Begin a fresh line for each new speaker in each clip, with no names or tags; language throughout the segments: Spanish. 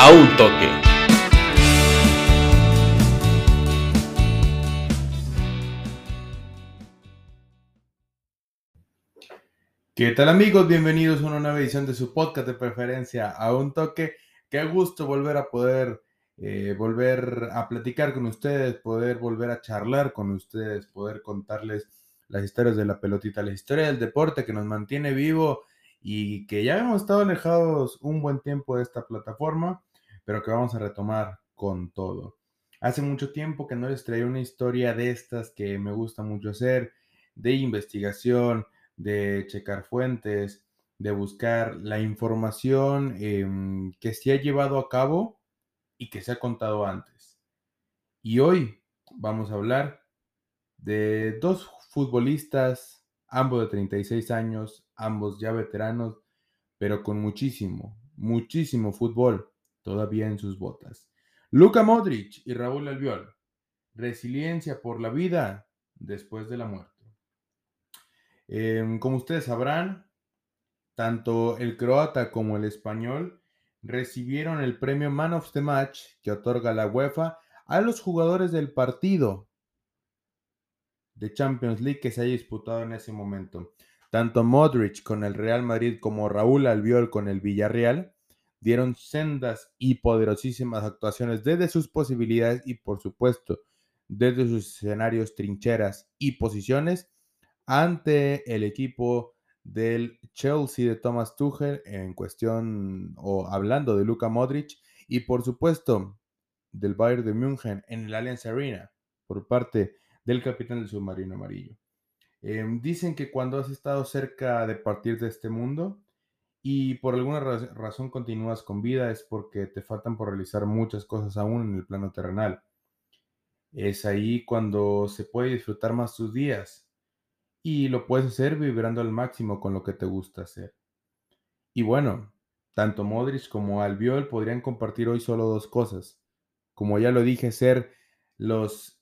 a un toque.
¿Qué tal amigos? Bienvenidos a una nueva edición de su podcast de preferencia a un toque. Qué gusto volver a poder eh, volver a platicar con ustedes, poder volver a charlar con ustedes, poder contarles las historias de la pelotita, la historia del deporte que nos mantiene vivo y que ya hemos estado alejados un buen tiempo de esta plataforma, pero que vamos a retomar con todo. Hace mucho tiempo que no les traía una historia de estas que me gusta mucho hacer, de investigación, de checar fuentes, de buscar la información em, que se ha llevado a cabo y que se ha contado antes. Y hoy vamos a hablar de dos futbolistas, ambos de 36 años, ambos ya veteranos, pero con muchísimo, muchísimo fútbol todavía en sus botas. Luka Modric y Raúl Albiol. Resiliencia por la vida después de la muerte. Em, como ustedes sabrán, tanto el croata como el español recibieron el premio Man of the Match que otorga la UEFA a los jugadores del partido de Champions League que se haya disputado en ese momento. Tanto Modric con el Real Madrid como Raúl Albiol con el Villarreal dieron sendas y poderosísimas actuaciones desde sus posibilidades y por supuesto desde sus escenarios, trincheras y posiciones ante el equipo del Chelsea de Thomas Tuchel en cuestión o hablando de Luka Modric y por supuesto del Bayern de München en el Allianz Arena por parte del capitán del submarino amarillo. Em, dicen que cuando has estado cerca de partir de este mundo y por alguna razón continúas con vida es porque te faltan por realizar muchas cosas aún en el plano terrenal. Es ahí cuando se puede disfrutar más tus días y lo puedes hacer vibrando al máximo con lo que te gusta hacer. Y bueno, tanto Modric como Albiol podrían compartir hoy solo dos cosas. Como ya lo dije, ser los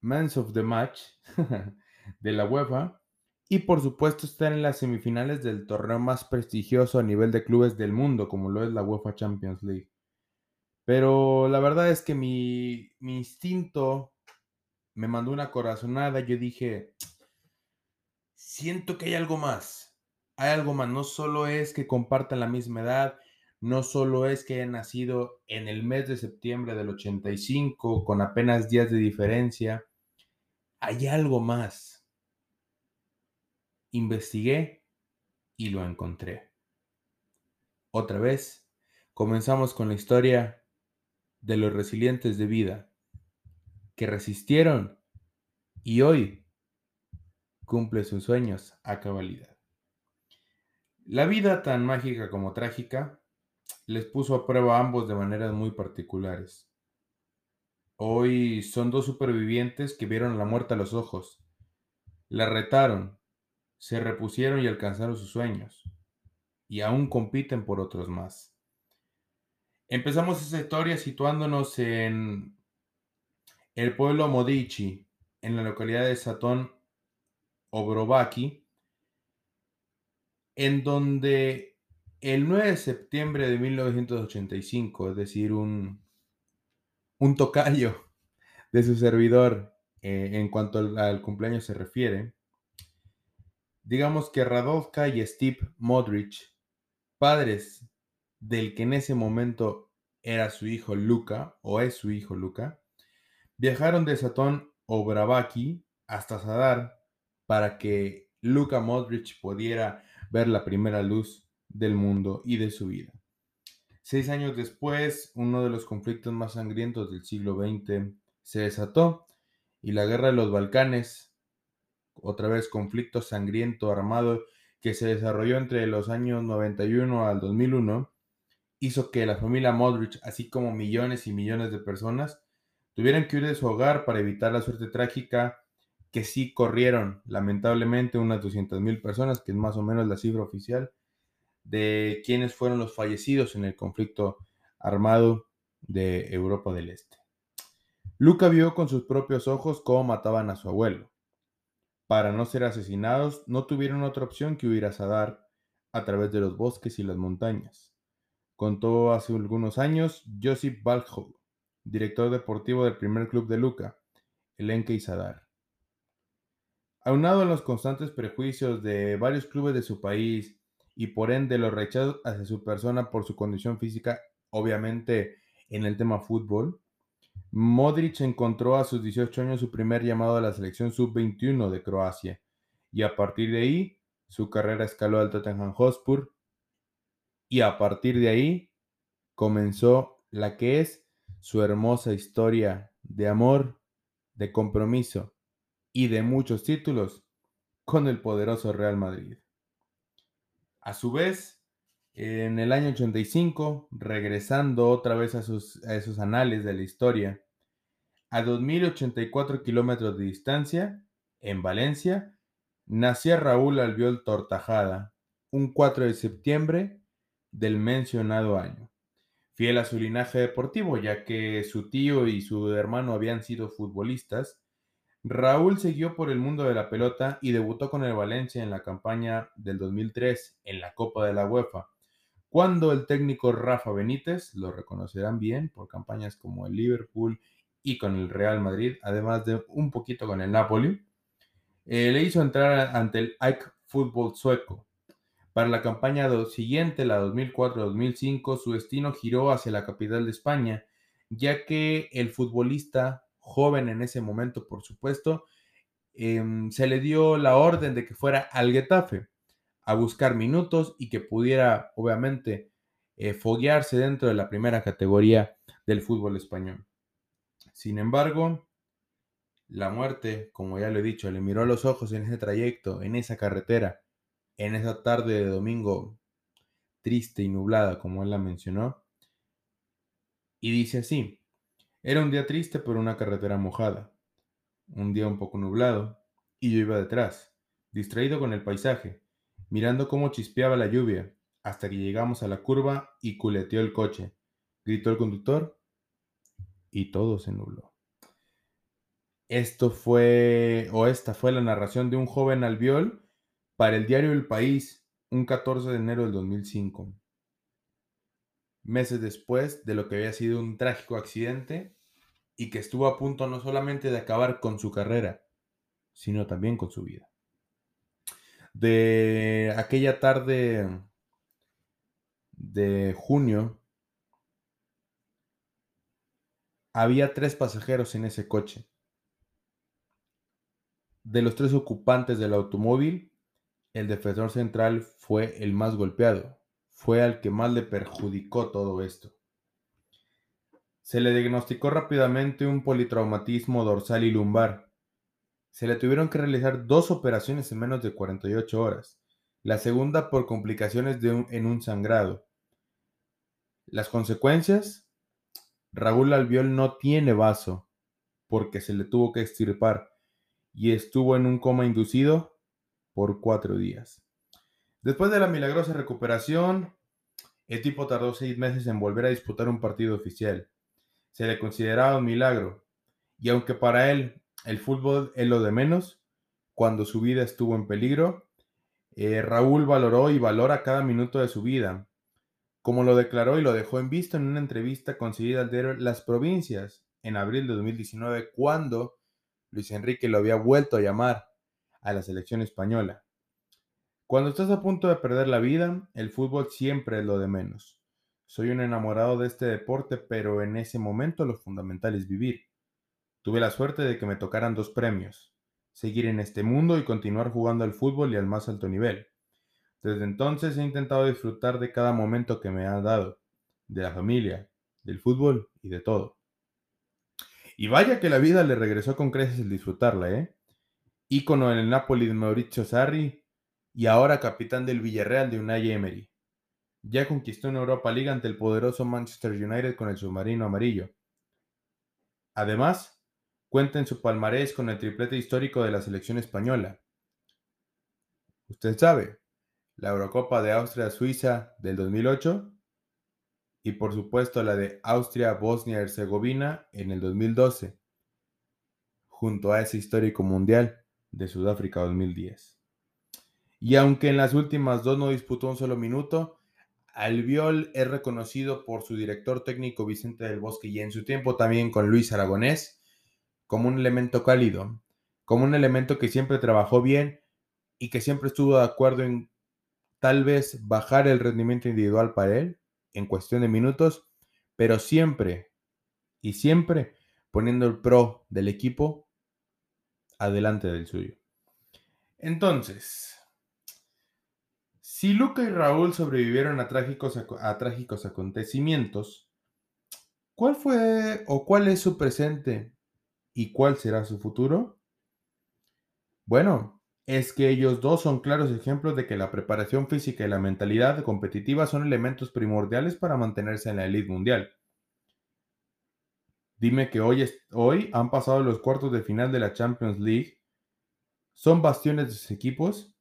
Mans of the Match de la UEFA y por supuesto estar en las semifinales del torneo más prestigioso a nivel de clubes del mundo, como lo es la UEFA Champions League. Pero la verdad es que mi, mi instinto me mandó una corazonada. Yo dije, siento que hay algo más. Hay algo más. No solo es que compartan la misma edad, no solo es que hayan nacido en el mes de septiembre del 85 con apenas días de diferencia. Hay algo más. Investigué y lo encontré. Otra vez, comenzamos con la historia de los resilientes de vida que resistieron y hoy cumple sus sueños a cabalidad. La vida, tan mágica como trágica, les puso a prueba a ambos de maneras muy particulares. Hoy son dos supervivientes que vieron la muerte a los ojos, la retaron, se repusieron y alcanzaron sus sueños, y aún compiten por otros más. Empezamos esta historia situándonos en el pueblo Modici, en la localidad de Satón, Obrovaki, en donde el 9 de septiembre de 1985, es decir, un, un tocayo de su servidor eh, en cuanto al, cumpleaños se refiere, digamos que Radovka y Steve Modric, padres del que en ese momento era su hijo Luca, o es su hijo Luca, viajaron de Satón Obravaki hasta Sadar para que Luka Modric pudiera ver la primera luz del mundo y de su vida. Seis años después, uno de los conflictos más sangrientos del siglo XX se desató y la guerra de los Balcanes, otra vez conflicto sangriento armado que se desarrolló entre los años 91 al 2001, hizo que la familia Modric, así como millones y millones de personas, tuvieran que huir de su hogar para evitar la suerte trágica que sí corrieron, lamentablemente, unas 200.000 personas, que es más o menos la cifra oficial, de quienes fueron los fallecidos en el conflicto armado de Europa del Este. Luca vio con sus propios ojos cómo mataban a su abuelo. Para no ser asesinados, no tuvieron otra opción que huir a Sadar a través de los bosques y las montañas. contó hace algunos años Josip Baljo, director deportivo del primer club de Luca, el Enke Sadar. Aunado a los constantes prejuicios de varios clubes de su país y por ende los rechazos hacia su persona por su condición física, obviamente en el tema fútbol, Modric encontró a sus 18 años su primer llamado a la selección sub-21 de Croacia y a partir de ahí su carrera escaló al Tottenham Hotspur y a partir de ahí comenzó la que es su hermosa historia de amor, de compromiso y de muchos títulos con el poderoso Real Madrid. A su vez, en el año 85, regresando otra vez a, a esos anales de la historia, a 2.084 kilómetros de distancia, en Valencia, nacía Raúl Albiol Tortajada, un 4 de septiembre del mencionado año. Fiel a su linaje deportivo, ya que su tío y su hermano habían sido futbolistas, Raúl siguió por el mundo de la pelota y debutó con el Valencia en la campaña del 2003 en la Copa de la UEFA, cuando el técnico Rafa Benítez, lo reconocerán bien por campañas como el Liverpool y con el Real Madrid, además de un poquito con el Napoli, eh, le hizo entrar ante el Ike Fútbol sueco. Para la campaña siguiente, la 2004-2005, su destino giró hacia la capital de España, ya que el futbolista joven en ese momento, por supuesto, em, se le dio la orden de que fuera al Getafe a buscar minutos y que pudiera, obviamente, eh, foguearse dentro de la primera categoría del fútbol español. Sin embargo, la muerte, como ya lo he dicho, le miró a los ojos en ese trayecto, en esa carretera, en esa tarde de domingo triste y nublada, como él la mencionó. Y dice así, era un día triste por una carretera mojada, un día un poco nublado, y yo iba detrás, distraído con el paisaje, mirando cómo chispeaba la lluvia, hasta que llegamos a la curva y culeteó el coche. Gritó el conductor y todo se nubló. Esto fue, o esta fue la narración de un joven albiol para el diario El País, un 14 de enero del 2005. Meses después de lo que había sido un trágico accidente y que estuvo a punto no solamente de acabar con su carrera, sino también con su vida. De aquella tarde de junio Había tres pasajeros en ese coche. De los tres ocupantes del automóvil, el defensor central fue el más golpeado. Fue al que más le perjudicó todo esto. Se le diagnosticó rápidamente un politraumatismo dorsal y lumbar. Se le tuvieron que realizar dos operaciones en menos de 48 horas. La segunda por complicaciones de en un sangrado. Las consecuencias, Raúl Albiol no tiene vaso porque se le tuvo que extirpar y estuvo en un coma inducido por cuatro días. Después de la milagrosa recuperación, el tipo tardó seis meses en volver a disputar un partido oficial. Se le consideraba un milagro, y aunque para él el fútbol es lo de menos, cuando su vida estuvo en peligro, eh, Raúl valoró y valora cada minuto de su vida, como lo declaró y lo dejó en visto en una entrevista concedida al diario Las Provincias en abril de 2019, cuando Luis Enrique lo había vuelto a llamar a la selección española. Cuando estás a punto de perder la vida, el fútbol siempre es lo de menos. Soy un enamorado de este deporte, pero en ese momento lo fundamental es vivir. Tuve la suerte de que me tocaran dos premios, seguir en este mundo y continuar jugando al fútbol y al más alto nivel. Desde entonces he intentado disfrutar de cada momento que me ha dado, de la familia, del fútbol y de todo. Y vaya que la vida le regresó con creces el disfrutarla, ¿eh? Ícono en el Napoli de Mauricio Sarri y ahora capitán del Villarreal de Unai Emery. Ya conquistó una Europa League ante el poderoso Manchester United con el submarino amarillo. Además, cuenta en su palmarés con el triplete histórico de la selección española. Usted sabe, la Eurocopa de Austria-Suiza del 2008 y por supuesto la de Austria-Bosnia-Herzegovina en el 2012, junto a ese histórico mundial de Sudáfrica 2010. Y aunque en las últimas dos no disputó un solo minuto, Albiol es reconocido por su director técnico Vicente del Bosque y en su tiempo también con Luis Aragonés como un elemento cálido, como un elemento que siempre trabajó bien y que siempre estuvo de acuerdo en tal vez bajar el rendimiento individual para él en cuestión de minutos, pero siempre y siempre poniendo el pro del equipo adelante del suyo. Entonces, si Luca y Raúl sobrevivieron a trágicos, a trágicos acontecimientos, ¿cuál fue o cuál es su presente y cuál será su futuro? Bueno, es que ellos dos son claros ejemplos de que la preparación física y la mentalidad competitiva son elementos primordiales para mantenerse en la elite mundial. Dime que hoy, hoy han pasado los cuartos de final de la Champions League, son bastiones de sus equipos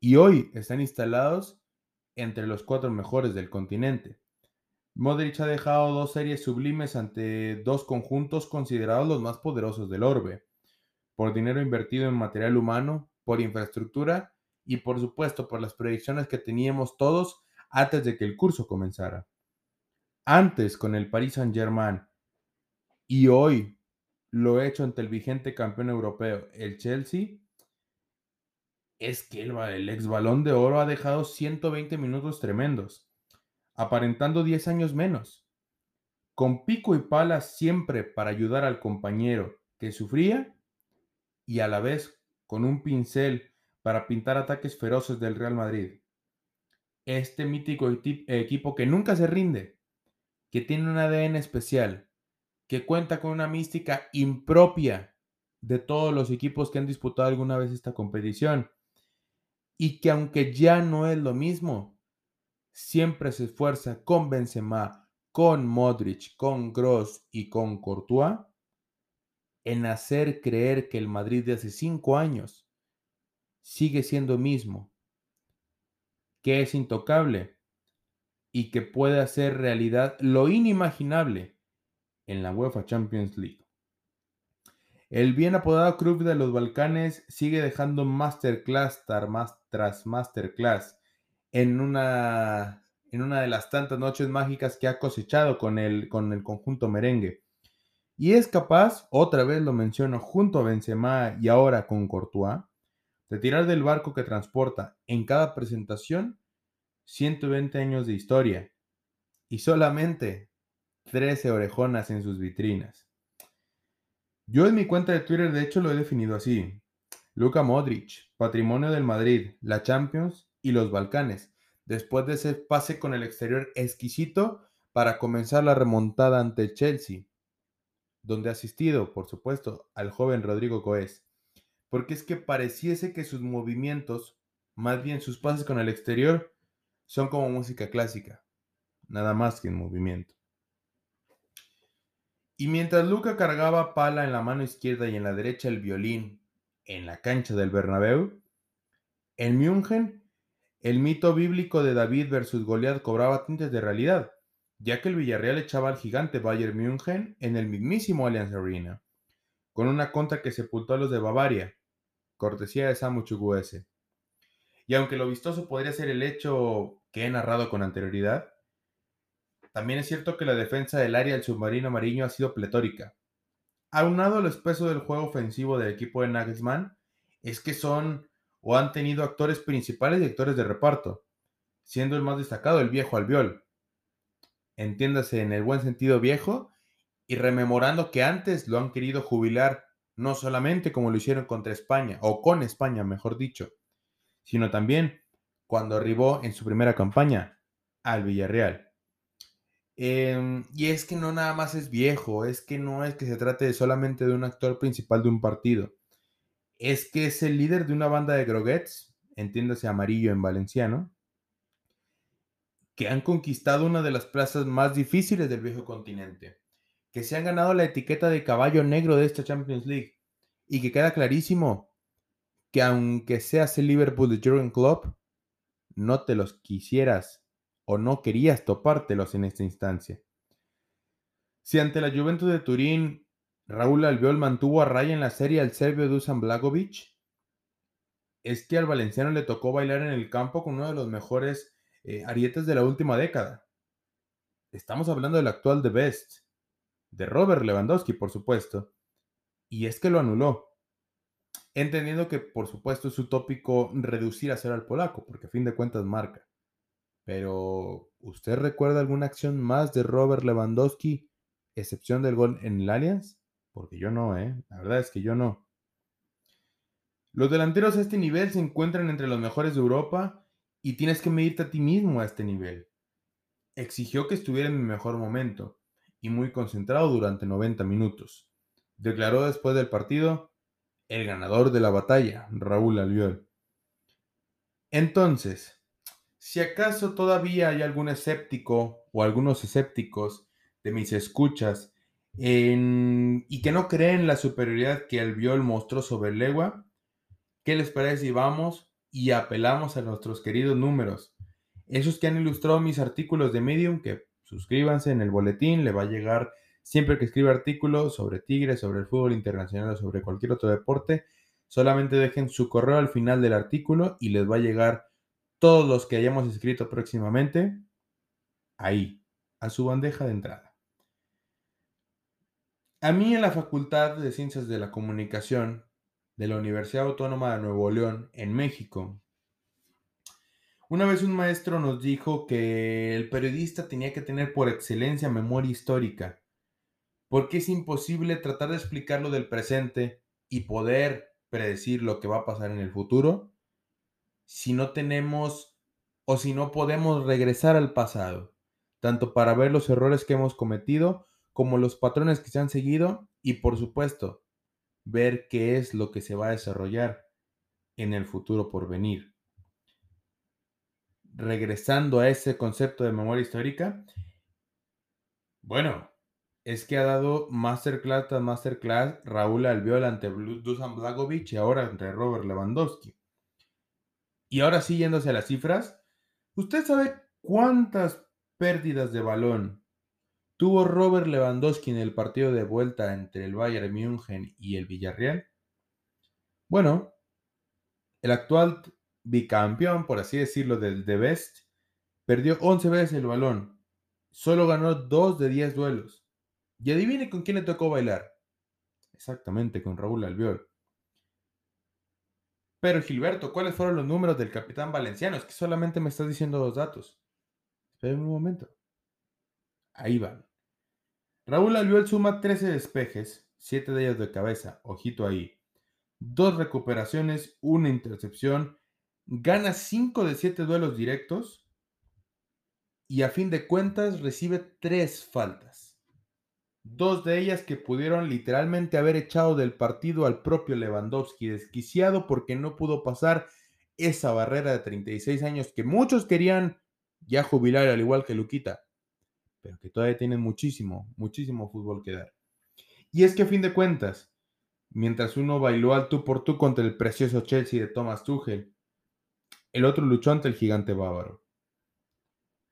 y hoy están instalados entre los cuatro mejores del continente. Modric ha dejado dos series sublimes ante dos conjuntos considerados los más poderosos del orbe por dinero invertido en material humano, por infraestructura y por supuesto por las proyecciones que teníamos todos antes de que el curso comenzara. Antes con el Paris Saint-Germain y hoy lo he hecho ante el vigente campeón europeo, el Chelsea, es que el, el ex balón de oro ha dejado 120 minutos tremendos, aparentando 10 años menos, con pico y pala siempre para ayudar al compañero que sufría y a la vez con un pincel para pintar ataques feroces del Real Madrid. Este mítico equipo que nunca se rinde, que tiene un ADN especial, que cuenta con una mística impropia de todos los equipos que han disputado alguna vez esta competición y que aunque ya no es lo mismo, siempre se esfuerza con Benzema, con Modric, con Gross y con Courtois en hacer creer que el Madrid de hace cinco años sigue siendo mismo, que es intocable y que puede hacer realidad lo inimaginable en la UEFA Champions League. El bien apodado Club de los Balcanes sigue dejando masterclass tras masterclass en una, en una de las tantas noches mágicas que ha cosechado con el, con el conjunto merengue y es capaz, otra vez lo menciono, junto a Benzema y ahora con Courtois, de tirar del barco que transporta en cada presentación 120 años de historia y solamente 13 orejonas en sus vitrinas. Yo en mi cuenta de Twitter de hecho lo he definido así. Luka Modric, patrimonio del Madrid, la Champions y los Balcanes, después de ese pase con el exterior exquisito para comenzar la remontada ante Chelsea donde asistido, por supuesto, al joven Rodrigo Coes, porque es que pareciese que sus movimientos, más bien sus pases con el exterior, son como música clásica, nada más que en movimiento. Y mientras Luca cargaba pala en la mano izquierda y en la derecha el violín en la cancha del Bernabéu, en München, el mito bíblico de David versus Goliat cobraba tintes de realidad ya que el Villarreal echaba al gigante Bayern München en el mismísimo Allianz Arena, con una contra que sepultó a los de Bavaria, cortesía de Samu Chukwueze. Y aunque lo vistoso podría ser el hecho que he narrado con anterioridad, también es cierto que la defensa del área del submarino amarillo ha sido pletórica. Aunado al espeso del juego ofensivo del equipo de Nagelsmann, es que son o han tenido actores principales y actores de reparto, siendo el más destacado el viejo Albiol, entiéndase en el buen sentido viejo, y rememorando que antes lo han querido jubilar no solamente como lo hicieron contra España, o con España, mejor dicho, sino también cuando arribó en su primera campaña al Villarreal. Em, y es que no nada más es viejo, es que no es que se trate solamente de un actor principal de un partido, es que es el líder de una banda de groguets, entiéndase amarillo en valenciano, que han conquistado una de las plazas más difíciles del viejo continente, que se han ganado la etiqueta de caballo negro de esta Champions League y que queda clarísimo que aunque seas el Liverpool de Jurgen Klopp, no te los quisieras o no querías topártelos en esta instancia. Si ante la Juventus de Turín Raúl Albiol mantuvo a raya en la serie al serbio Dusan Blagovic, es que al valenciano le tocó bailar en el campo con uno de los mejores eh, arietes de la última década. Estamos hablando del actual The Best, de Robert Lewandowski, por supuesto. Y es que lo anuló. Entendiendo que, por supuesto, es utópico reducir a cero al polaco, porque a fin de cuentas marca. Pero, ¿usted recuerda alguna acción más de Robert Lewandowski, excepción del gol en el Allianz? Porque yo no, ¿eh? La verdad es que yo no. Los delanteros a este nivel se encuentran entre los mejores de Europa y tienes que medirte a ti mismo a este nivel. Exigió que estuviera en mi mejor momento y muy concentrado durante 90 minutos. Declaró después del partido el ganador de la batalla, Raúl Albiol. Entonces, si acaso todavía hay algún escéptico o algunos escépticos de mis escuchas y que no creen la superioridad que Albiol mostró sobre Legua, ¿qué les parece si vamos y apelamos a nuestros queridos números? Esos que han ilustrado mis artículos de Medium, que suscríbanse en el boletín, le va a llegar siempre que escriba artículos sobre Tigres, sobre el fútbol internacional o sobre cualquier otro deporte, solamente dejen su correo al final del artículo y les va a llegar todos los que hayamos escrito próximamente ahí, a su bandeja de entrada. A mí en la Facultad de Ciencias de la Comunicación de la Universidad Autónoma de Nuevo León, en México, una vez un maestro nos dijo que el periodista tenía que tener por excelencia memoria histórica porque es imposible tratar de explicar lo del presente y poder predecir lo que va a pasar en el futuro si no tenemos o si no podemos regresar al pasado, tanto para ver los errores que hemos cometido como los patrones que se han seguido y por supuesto ver qué es lo que se va a desarrollar en el futuro por venir. Regresando a ese concepto de memoria histórica, bueno, es que ha dado masterclass tras masterclass Raúl Albiol ante Dusan Blagovic y ahora ante Robert Lewandowski. Y ahora sí, yéndose a las cifras, ¿usted sabe cuántas pérdidas de balón tuvo Robert Lewandowski en el partido de vuelta entre el Bayern München y el Villarreal? Bueno, el actual bicampeón, por así decirlo, del The Best, perdió 11 veces el balón. Solo ganó 2 de 10 duelos. Y adivine con quién le tocó bailar. Exactamente, con Raúl Albiol. Pero Gilberto, ¿cuáles fueron los números del capitán valenciano? Es que solamente me estás diciendo dos datos. Espera un momento. Ahí van. Raúl Albiol suma 13 despejes, 7 de ellos de cabeza, ojito ahí. Dos recuperaciones, una intercepción, gana 5 de 7 duelos directos y a fin de cuentas recibe 3 faltas dos de ellas que pudieron literalmente haber echado del partido al propio Lewandowski, desquiciado porque no pudo pasar esa barrera de 36 años que muchos querían ya jubilar al igual que Luquita, pero que todavía tienen muchísimo, muchísimo fútbol que dar. Y es que a fin de cuentas, mientras uno bailó al tú por tú contra el precioso Chelsea de Thomas Tuchel, el otro luchó ante el gigante bávaro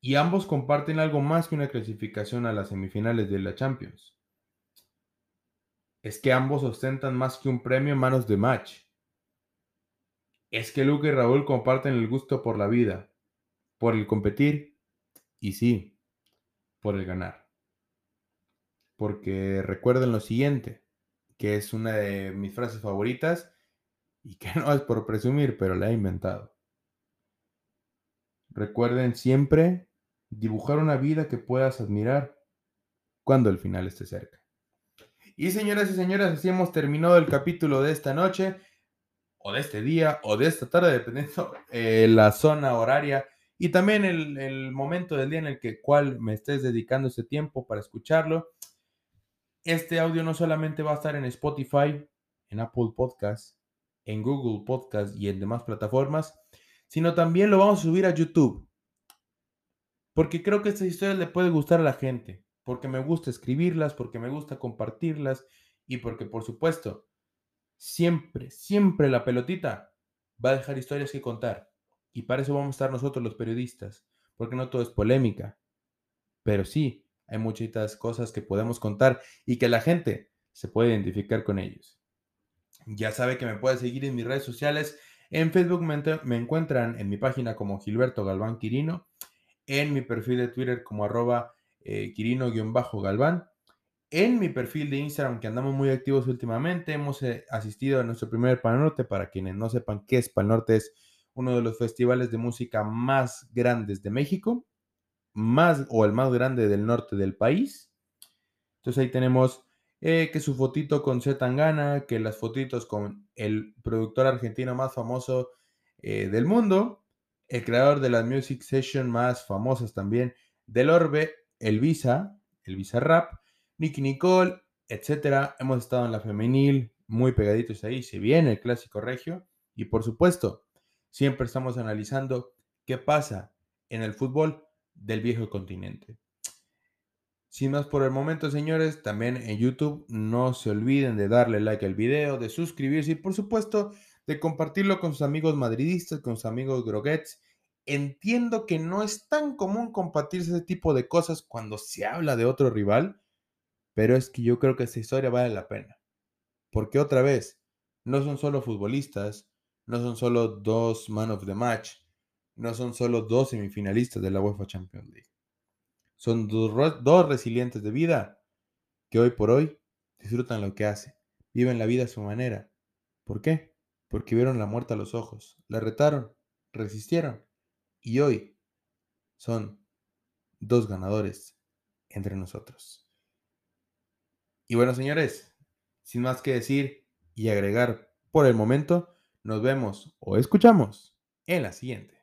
y ambos comparten algo más que una clasificación a las semifinales de la Champions. Es que ambos ostentan más que un premio en manos de match. Es que Luke y Raúl comparten el gusto por la vida, por el competir y sí, por el ganar. Porque recuerden lo siguiente, que es una de mis frases favoritas y que no es por presumir, pero la he inventado. Recuerden siempre dibujar una vida que puedas admirar cuando el final esté cerca. Y señoras y señores, así hemos terminado el capítulo de esta noche, o de este día, o de esta tarde, dependiendo eh, la zona horaria y también el, momento del día en el que cual me estés dedicando ese tiempo para escucharlo. Este audio no solamente va a estar en Spotify, en Apple Podcasts, en Google Podcasts y en demás plataformas, sino también lo vamos a subir a YouTube. Porque creo que esta historia le puede gustar a la gente, porque me gusta escribirlas, porque me gusta compartirlas y porque, por supuesto, siempre, siempre la pelotita va a dejar historias que contar. Y para eso vamos a estar nosotros los periodistas, porque no todo es polémica. Pero sí, hay muchas cosas que podemos contar y que la gente se puede identificar con ellos. Ya sabe que me puede seguir en mis redes sociales. En Facebook me, encuentran en mi página como Gilberto Galván Quirino en mi perfil de Twitter como arroba eh, Quirino-Galván. En mi perfil de Instagram, que andamos muy activos últimamente, hemos eh, asistido a nuestro primer Pal Norte. Para quienes no sepan qué es Pal Norte, es uno de los festivales de música más grandes de México, más o el más grande del norte del país. Entonces ahí tenemos eh, que su fotito con Z Tangana, que las fotitos con el productor argentino más famoso eh, del mundo, el creador de las music session más famosas también del Orbe, el Visa, el Visa Rap, Nicky Nicole, etcétera. Hemos estado en la femenil, muy pegaditos ahí, se viene el clásico regio y por supuesto, siempre estamos analizando qué pasa en el fútbol del viejo continente. Sin más por el momento, señores, también en YouTube no se olviden de darle like al video, de suscribirse y por supuesto de compartirlo con sus amigos madridistas, con sus amigos groguets. Entiendo que no es tan común compartir ese tipo de cosas cuando se habla de otro rival, pero es que yo creo que esta historia vale la pena. Porque otra vez, no son solo futbolistas, no son solo dos man of the match, no son solo dos semifinalistas de la UEFA Champions League. Son dos, resilientes de vida que hoy por hoy disfrutan lo que hacen, viven la vida a su manera. ¿Por qué? Porque vieron la muerte a los ojos, la retaron, resistieron y hoy son dos ganadores entre nosotros. Y bueno, señores, sin más que decir y agregar por el momento, nos vemos o escuchamos en la siguiente.